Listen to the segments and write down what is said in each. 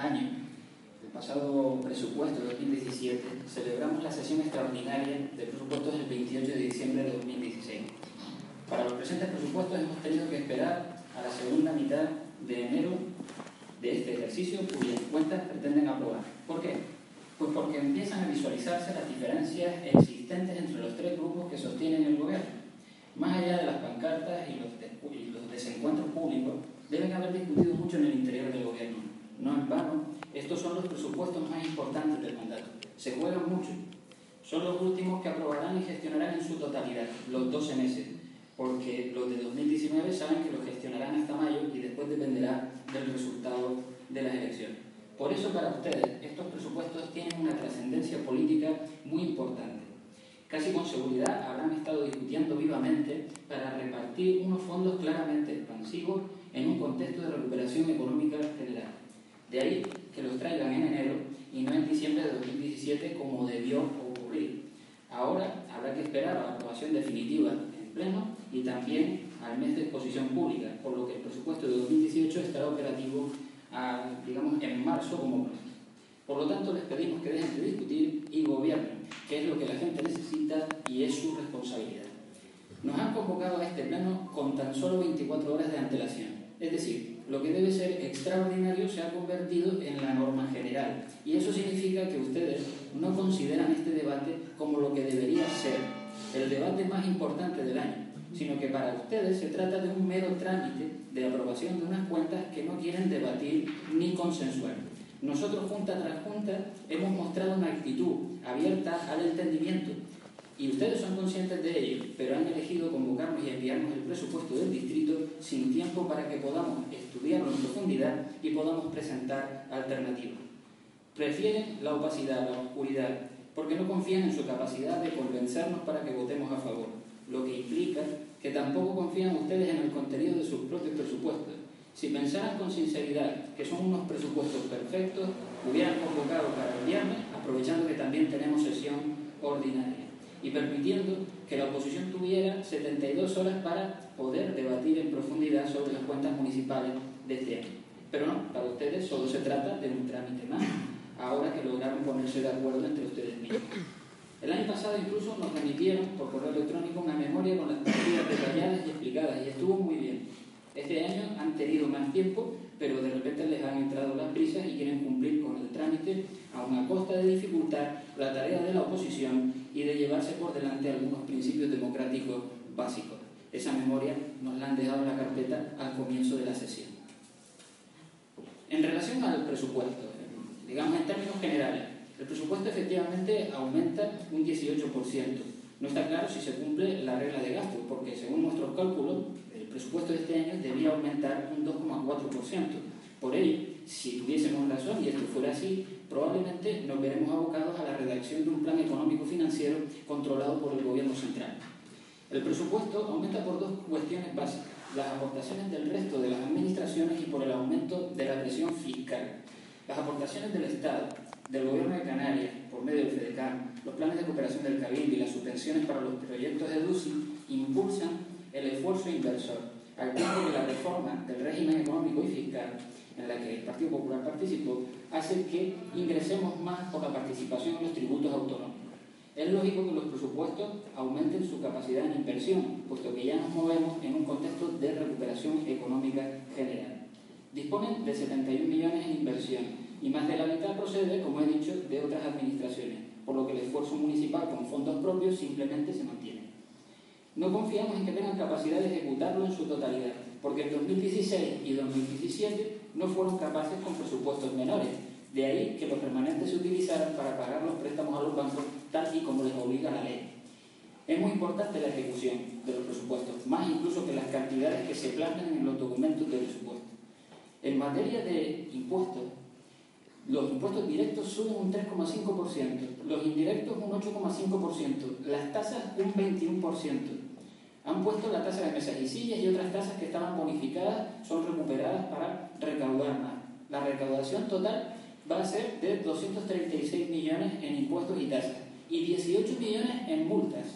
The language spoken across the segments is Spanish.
Año, el pasado presupuesto de 2017, celebramos la sesión extraordinaria de presupuestos del 28 de diciembre de 2016. Para los presentes presupuestos hemos tenido que esperar a la segunda mitad de enero de este ejercicio cuyas cuentas pretenden aprobar. ¿Por qué? Pues porque empiezan a visualizarse las diferencias existentes entre los tres grupos que sostienen el gobierno. Más allá de las pancartas y los, y los desencuentros públicos, deben haber discutido mucho en el interior del gobierno no en vano, estos son los presupuestos más importantes del mandato. Se juegan mucho. Son los últimos que aprobarán y gestionarán en su totalidad, los 12 meses, porque los de 2019 saben que los gestionarán hasta mayo y después dependerá del resultado de las elecciones. Por eso para ustedes estos presupuestos tienen una trascendencia política muy importante. Casi con seguridad habrán estado discutiendo vivamente para repartir unos fondos claramente expansivos en un contexto de recuperación económica. De ahí que los traigan en enero y no en diciembre de 2017 como debió ocurrir. Ahora habrá que esperar a la aprobación definitiva en pleno y también al mes de exposición pública, por lo que el presupuesto de 2018 estará operativo digamos, en marzo como pronto. Por lo tanto, les pedimos que dejen de discutir y gobiernen, que es lo que la gente necesita y es su responsabilidad. Nos han convocado a este pleno con tan solo 24 horas de antelación, es decir, lo que debe ser extraordinario se ha convertido en la norma general. Y eso significa que ustedes no consideran este debate como lo que debería ser el debate más importante del año, sino que para ustedes se trata de un mero trámite de aprobación de unas cuentas que no quieren debatir ni consensuar. Nosotros, junta tras junta, hemos mostrado una actitud abierta al entendimiento y ustedes son conscientes de ello, pero han elegido convocarnos y enviarnos el presupuesto del distrito sin tiempo para que podamos estudiarlo en profundidad y podamos presentar alternativas. Prefieren la opacidad, la oscuridad, porque no confían en su capacidad de convencernos para que votemos a favor, lo que implica que tampoco confían ustedes en el contenido de sus propios presupuestos. Si pensaran con sinceridad que son unos presupuestos perfectos, hubieran convocado para el viernes, aprovechando que también tenemos sesión ordinaria y permitiendo que la oposición tuviera 72 horas para poder debatir en profundidad sobre las cuentas municipales de este año. Pero no, para ustedes solo se trata de un trámite más, ahora que lograron ponerse de acuerdo entre ustedes mismos. El año pasado incluso nos remitieron por correo electrónico una memoria con las partidas detalladas y explicadas y estuvo muy bien. Este año han tenido más tiempo, pero de repente les han entrado las prisas y quieren cumplir con el trámite a una costa de dificultar la tarea de la oposición y de llevarse por delante algunos principios democráticos básicos. Esa memoria nos la han dejado en la carpeta al comienzo de la sesión. En relación al presupuesto, digamos en términos generales, el presupuesto efectivamente aumenta un 18%. No está claro si se cumple la regla de gasto, porque según nuestros cálculos, el presupuesto de este año debía aumentar un 2,4%. Por ello, si tuviésemos razón y esto fuera así, probablemente nos veremos abocados a la redacción de un plan económico financiero controlado por el gobierno central. El presupuesto aumenta por dos cuestiones básicas, las aportaciones del resto de las administraciones y por el aumento de la presión fiscal. Las aportaciones del Estado, del Gobierno de Canarias, por medio del FEDECAM, los planes de cooperación del Cabildo y las subvenciones para los proyectos de DUCI impulsan el esfuerzo inversor, al tiempo que la reforma del régimen económico y fiscal en la que el Partido Popular participó, hace que ingresemos más por la participación en los tributos autónomos. Es lógico que los presupuestos aumenten su capacidad en inversión, puesto que ya nos movemos en un contexto de recuperación económica general. Disponen de 71 millones en inversión y más de la mitad procede, como he dicho, de otras administraciones, por lo que el esfuerzo municipal con fondos propios simplemente se mantiene. No confiamos en que tengan capacidad de ejecutarlo en su totalidad, porque en 2016 y 2017 no fueron capaces con presupuestos menores. De ahí que los remanentes se utilizaran para pagar los préstamos a los bancos tal y como les obliga la ley. Es muy importante la ejecución de los presupuestos, más incluso que las cantidades que se plasman en los documentos de presupuesto. En materia de impuestos, los impuestos directos suben un 3,5%, los indirectos un 8,5%, las tasas un 21%. Han puesto la tasa de mesas y y otras tasas que estaban bonificadas son recuperadas para recaudación total va a ser de 236 millones en impuestos y tasas y 18 millones en multas.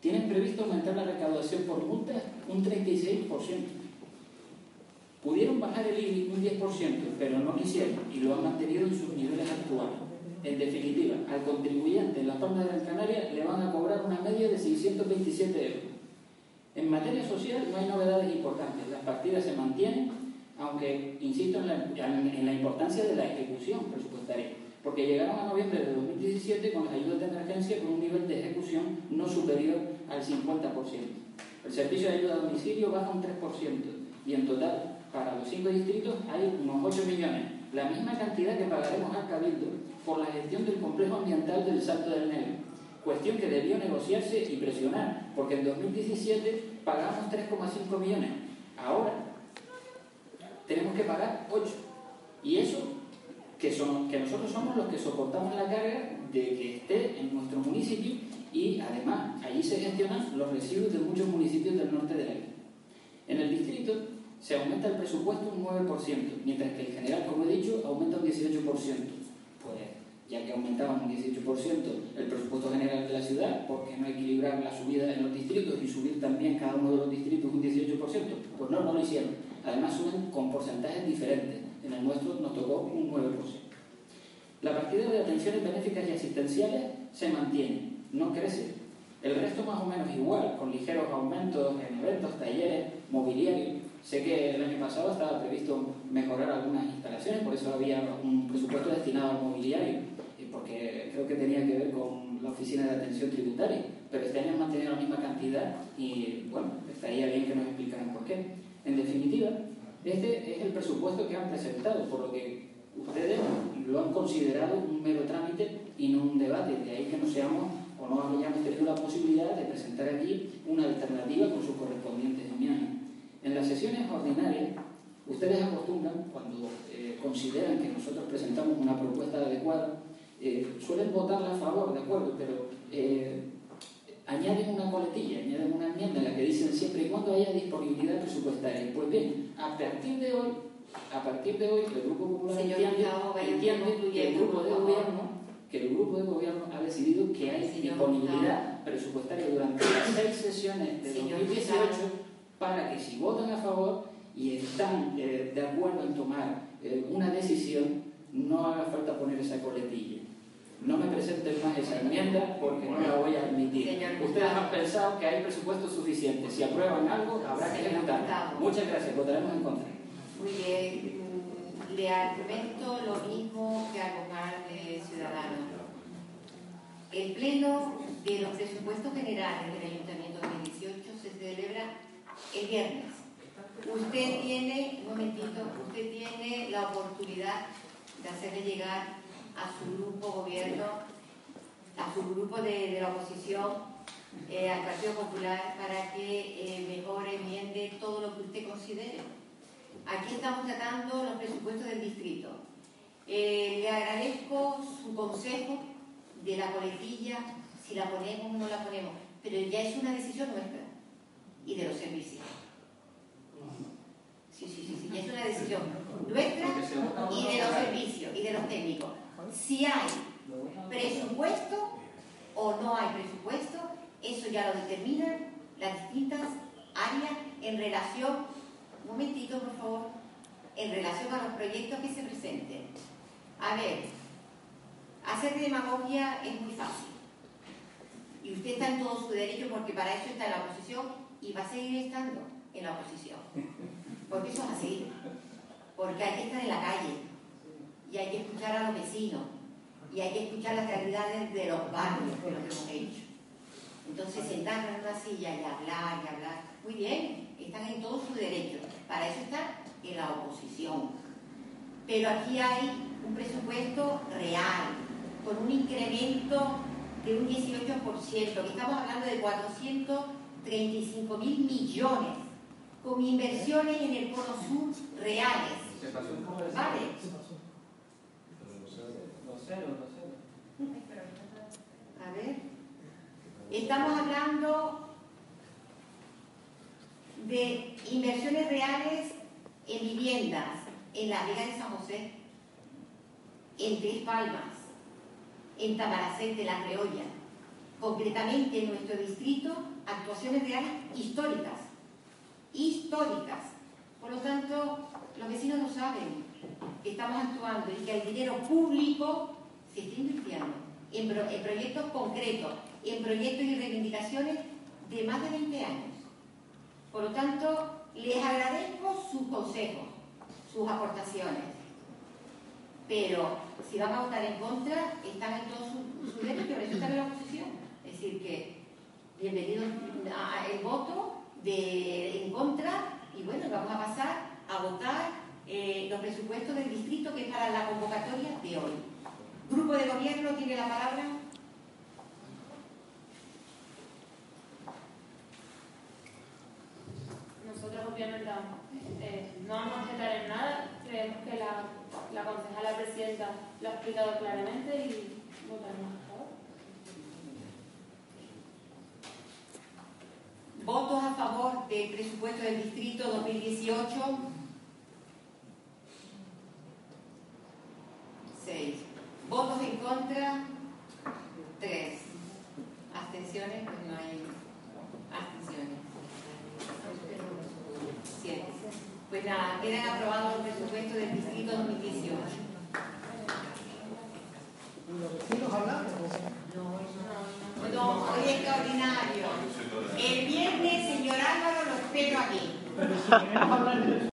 Tienen previsto aumentar la recaudación por multas un 36%. Pudieron bajar el IBI un 10%, pero no quisieron y lo han mantenido en sus niveles actuales. En definitiva, al contribuyente en la Palma de Gran Canaria le van a cobrar una media de 627 euros. En materia social no hay novedades importantes. Las partidas se mantienen, aunque insisto en la, en la importancia de la ejecución presupuestaria, porque llegaron a noviembre de 2017 con las ayudas de emergencia con un nivel de ejecución no superior al 50%. El servicio de ayuda a domicilio baja un 3% y en total para los cinco distritos hay unos 8 millones, la misma cantidad que pagaremos al Cabildo por la gestión del complejo ambiental del Salto del Negro, cuestión que debió negociarse y presionar, porque en 2017 pagamos 3,5 millones, ahora tenemos que pagar 8. Y eso que, son, que nosotros somos los que soportamos la carga de que esté en nuestro municipio y además allí se gestionan los residuos de muchos municipios del norte de la isla. En el distrito se aumenta el presupuesto un 9%, mientras que el general, como he dicho, aumenta un 18%. Pues ya que aumentaba un 18% el presupuesto general de la ciudad, ¿por qué no equilibrar la subida en los distritos y subir también cada uno de los distritos un 18%? Pues no, no lo hicieron. Además suben con porcentajes diferentes. En el nuestro nos tocó un 9%. La partida de atenciones benéficas y asistenciales se mantiene, no crece. El resto más o menos igual, con ligeros aumentos en eventos, talleres, mobiliario. Sé que el año pasado estaba previsto mejorar algunas instalaciones, por eso había un presupuesto destinado al mobiliario, porque creo que tenía que ver con la Oficina de Atención Tributaria, pero este año han mantenido la misma cantidad y, bueno, estaría bien que nos explicaran por qué. En definitiva, este es el presupuesto que han presentado, por lo que ustedes lo han considerado un mero trámite y no un debate, de ahí que no seamos o no hayamos tenido la posibilidad de presentar aquí una alternativa con sus correspondientes enmiendas. En las sesiones ordinarias, ustedes acostumbran, cuando eh, consideran que nosotros presentamos una propuesta adecuada, eh, suelen votarla a favor, ¿de acuerdo? Pero eh, añaden una coletilla, añaden una enmienda en la que dicen siempre y cuando haya disponibilidad presupuestaria. Pues bien, a partir de hoy, a partir de hoy, el Grupo Popular entiende, que el grupo de gobierno que el grupo de gobierno ha decidido que hay disponibilidad presupuestaria durante las seis sesiones de 2018 para que si votan a favor y están eh, de acuerdo en tomar eh, una decisión, no haga falta poner esa coletilla. No me presenten más esa enmienda porque no la voy a admitir. Ustedes han pensado que hay presupuesto suficiente. Si aprueban algo, habrá que ejecutar. Muchas gracias. Votaremos en contra. Muy bien. Le argumento lo mismo que al de Ciudadanos. El pleno de los presupuestos generales del Ayuntamiento 2018 se celebra el viernes. Usted tiene, un momentito, usted tiene la oportunidad de hacerle llegar a su grupo gobierno, a su grupo de, la oposición, eh, al Partido Popular, para que eh, mejore, enmiende todo lo que usted considere. Aquí estamos tratando los presupuestos del distrito. Eh, le agradezco su consejo de la coletilla, si la ponemos o no la ponemos, pero ya es una decisión nuestra y de los servicios. Sí, sí, es una decisión nuestra y de los servicios y de los técnicos. Si hay presupuesto o no hay presupuesto, eso ya lo determinan las distintas áreas en relación, un momentito por favor, en relación a los proyectos que se presenten. A ver, hacer demagogia es muy fácil. Y usted está en todo su derecho porque para eso está en la oposición y va a seguir estando en la oposición. Porque eso es así. Porque hay que estar en la calle y hay que escuchar a los vecinos y hay que escuchar las realidades de los barrios, que lo que hemos hecho. Entonces, sentarnos en una silla y hablar y hablar, muy bien, están en todo su derecho. Para eso están en la oposición. Pero aquí hay un presupuesto real, con un incremento de un 18%, que estamos hablando de 435 mil millones, con inversiones en el Polo Sur reales, Vale. A ver. Estamos hablando de inversiones reales en viviendas en la Vega de San José, en Tres Palmas, en Tamaracete, La Reolla. Concretamente en nuestro distrito, actuaciones reales históricas. Históricas. Por lo tanto, los vecinos no saben que estamos actuando y que el dinero público se está invirtiendo en, pro- en proyectos concretos, en proyectos y reivindicaciones de más de 20 años. Por lo tanto, les agradezco sus consejos, sus aportaciones. Pero si van a votar en contra, están en todo su, su derecho, por eso la oposición. Es decir, que bienvenido al voto de, en contra y bueno, vamos a pasar a votar eh, los presupuestos del distrito que es para la convocatoria de hoy. Grupo de gobierno tiene la palabra. Nosotros obviamente eh, no vamos a objetar en nada, creemos que la, la concejala presidenta lo ha explicado claramente y votaremos a favor. Votos a favor del presupuesto del distrito 2018. Seis. Votos en contra. Tres. Abstenciones, pues no hay abstenciones. Siete. Pues nada, quedan aprobados los presupuestos del distrito 2018. No, hoy es extraordinario.